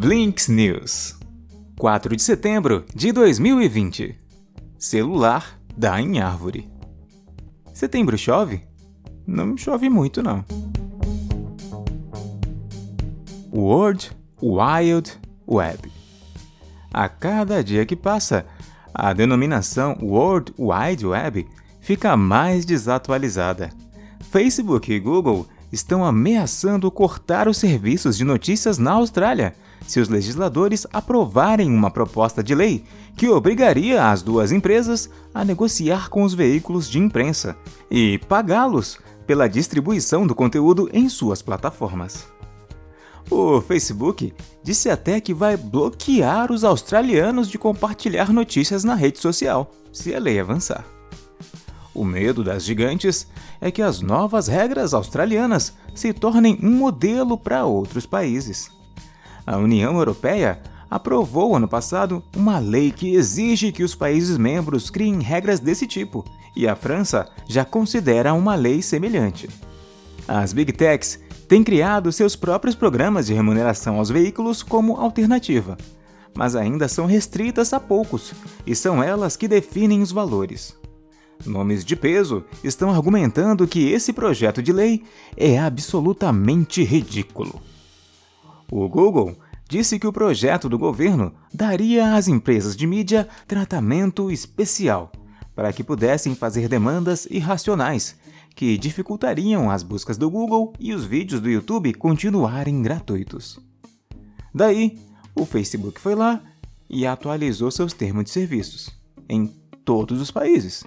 Blinks News 4 de setembro de 2020 Celular dá em árvore. Setembro chove? Não chove muito, não. World Wild Web. A cada dia que passa, a denominação World Wide Web fica mais desatualizada. Facebook e Google estão ameaçando cortar os serviços de notícias na Austrália se os legisladores aprovarem uma proposta de lei que obrigaria as duas empresas a negociar com os veículos de imprensa e pagá-los pela distribuição do conteúdo em suas plataformas. O Facebook disse até que vai bloquear os australianos de compartilhar notícias na rede social, se a lei avançar. O medo das gigantes é que as novas regras australianas se tornem um modelo para outros países. A União Europeia aprovou ano passado uma lei que exige que os países membros criem regras desse tipo, e a França já considera uma lei semelhante. As Big Techs têm criado seus próprios programas de remuneração aos veículos como alternativa, mas ainda são restritas a poucos, e são elas que definem os valores. Nomes de peso estão argumentando que esse projeto de lei é absolutamente ridículo. O Google disse que o projeto do governo daria às empresas de mídia tratamento especial para que pudessem fazer demandas irracionais que dificultariam as buscas do Google e os vídeos do YouTube continuarem gratuitos. Daí, o Facebook foi lá e atualizou seus termos de serviços em todos os países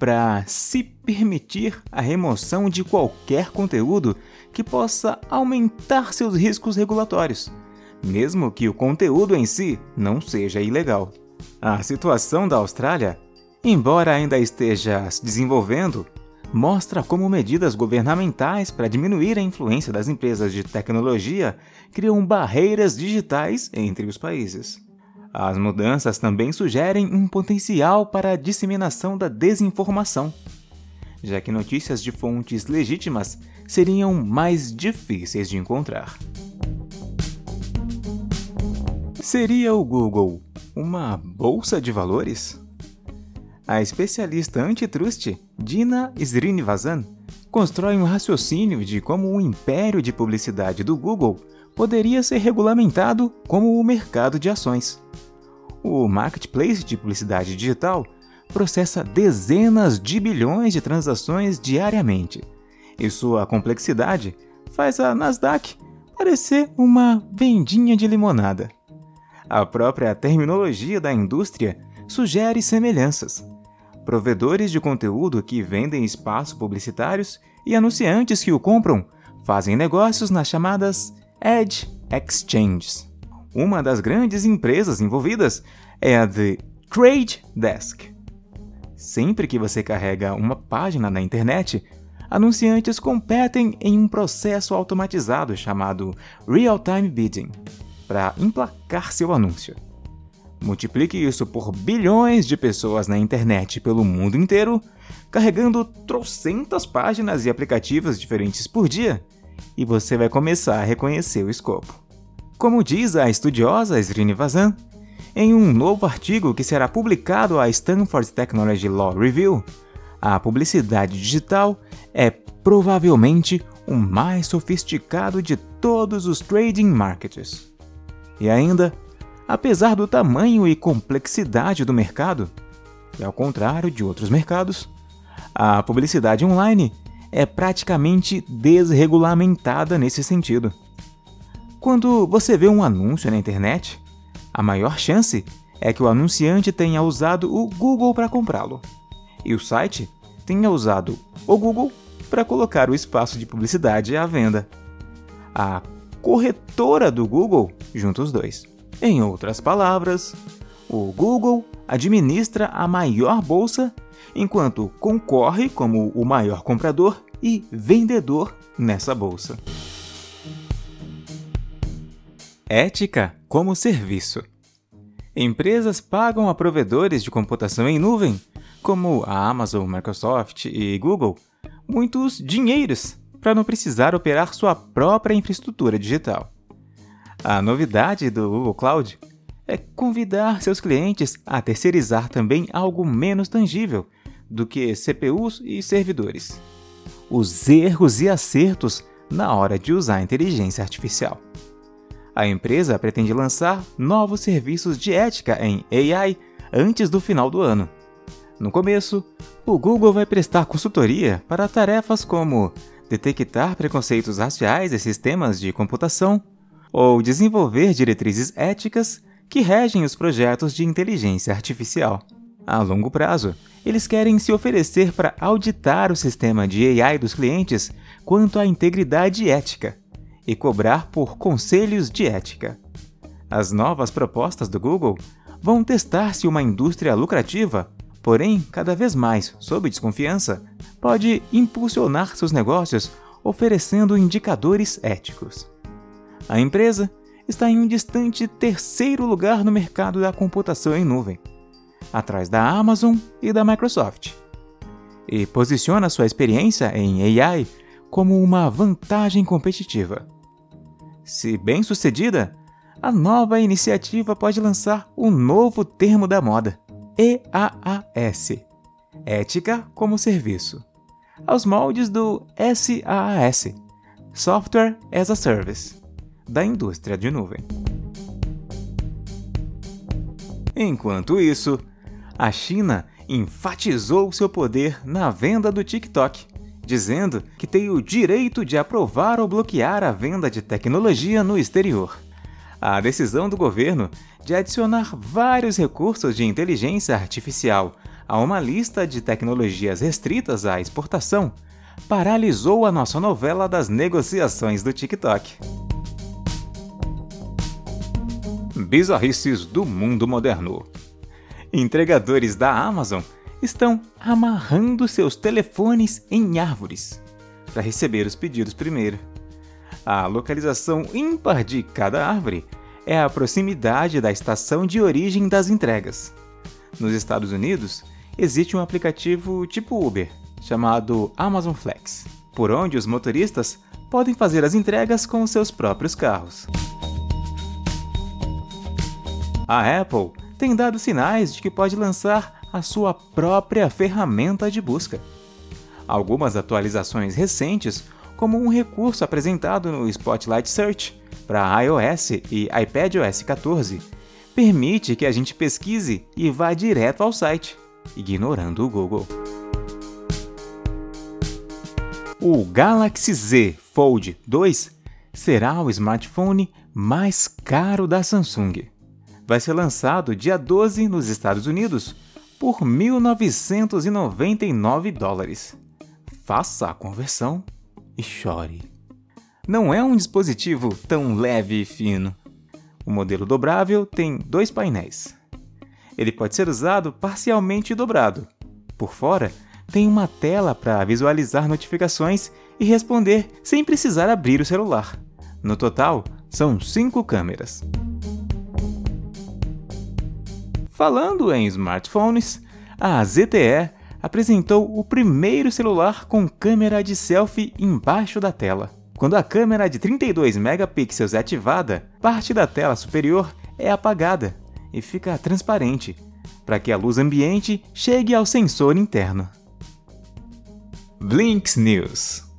para se permitir a remoção de qualquer conteúdo que possa aumentar seus riscos regulatórios, mesmo que o conteúdo em si não seja ilegal. A situação da Austrália, embora ainda esteja se desenvolvendo, mostra como medidas governamentais para diminuir a influência das empresas de tecnologia criam barreiras digitais entre os países. As mudanças também sugerem um potencial para a disseminação da desinformação, já que notícias de fontes legítimas seriam mais difíceis de encontrar. Seria o Google uma bolsa de valores? A especialista antitrust Dina Srinivasan constrói um raciocínio de como o império de publicidade do Google poderia ser regulamentado como o mercado de ações. O marketplace de publicidade digital processa dezenas de bilhões de transações diariamente, e sua complexidade faz a Nasdaq parecer uma vendinha de limonada. A própria terminologia da indústria sugere semelhanças. Provedores de conteúdo que vendem espaços publicitários e anunciantes que o compram fazem negócios nas chamadas Edge Exchanges. Uma das grandes empresas envolvidas é a The Trade Desk. Sempre que você carrega uma página na internet, anunciantes competem em um processo automatizado chamado Real-Time Bidding para emplacar seu anúncio. Multiplique isso por bilhões de pessoas na internet pelo mundo inteiro, carregando trocentas páginas e aplicativos diferentes por dia, e você vai começar a reconhecer o escopo. Como diz a estudiosa Srinivasan, em um novo artigo que será publicado à Stanford Technology Law Review, a publicidade digital é provavelmente o mais sofisticado de todos os trading markets. E ainda, apesar do tamanho e complexidade do mercado, e ao contrário de outros mercados, a publicidade online é praticamente desregulamentada nesse sentido. Quando você vê um anúncio na internet, a maior chance é que o anunciante tenha usado o Google para comprá-lo e o site tenha usado o Google para colocar o espaço de publicidade à venda. A corretora do Google junta os dois. Em outras palavras, o Google administra a maior bolsa enquanto concorre como o maior comprador e vendedor nessa bolsa. Ética como serviço. Empresas pagam a provedores de computação em nuvem, como a Amazon, Microsoft e Google, muitos dinheiros para não precisar operar sua própria infraestrutura digital. A novidade do Google Cloud é convidar seus clientes a terceirizar também algo menos tangível do que CPUs e servidores. Os erros e acertos na hora de usar a inteligência artificial. A empresa pretende lançar novos serviços de ética em AI antes do final do ano. No começo, o Google vai prestar consultoria para tarefas como detectar preconceitos raciais em sistemas de computação ou desenvolver diretrizes éticas que regem os projetos de inteligência artificial. A longo prazo, eles querem se oferecer para auditar o sistema de AI dos clientes quanto à integridade ética e cobrar por conselhos de ética. As novas propostas do Google vão testar se uma indústria lucrativa, porém cada vez mais sob desconfiança, pode impulsionar seus negócios oferecendo indicadores éticos. A empresa está em um distante terceiro lugar no mercado da computação em nuvem, atrás da Amazon e da Microsoft, e posiciona sua experiência em AI como uma vantagem competitiva. Se bem sucedida, a nova iniciativa pode lançar um novo termo da moda, EAAS Ética como Serviço aos moldes do SaaS Software as a Service da indústria de nuvem. Enquanto isso, a China enfatizou seu poder na venda do TikTok, dizendo que tem o direito de aprovar ou bloquear a venda de tecnologia no exterior. A decisão do governo de adicionar vários recursos de inteligência artificial a uma lista de tecnologias restritas à exportação paralisou a nossa novela das negociações do TikTok. Bizarrices do mundo moderno. Entregadores da Amazon estão amarrando seus telefones em árvores para receber os pedidos primeiro. A localização ímpar de cada árvore é a proximidade da estação de origem das entregas. Nos Estados Unidos, existe um aplicativo tipo Uber, chamado Amazon Flex, por onde os motoristas podem fazer as entregas com seus próprios carros. A Apple tem dado sinais de que pode lançar a sua própria ferramenta de busca. Algumas atualizações recentes, como um recurso apresentado no Spotlight Search para iOS e iPadOS 14, permite que a gente pesquise e vá direto ao site, ignorando o Google. O Galaxy Z Fold 2 será o smartphone mais caro da Samsung. Vai ser lançado dia 12 nos Estados Unidos por 1.999 dólares. Faça a conversão e chore. Não é um dispositivo tão leve e fino. O modelo dobrável tem dois painéis. Ele pode ser usado parcialmente dobrado. Por fora, tem uma tela para visualizar notificações e responder sem precisar abrir o celular. No total, são cinco câmeras. Falando em smartphones, a ZTE apresentou o primeiro celular com câmera de selfie embaixo da tela. Quando a câmera de 32 megapixels é ativada, parte da tela superior é apagada e fica transparente, para que a luz ambiente chegue ao sensor interno. Blinks News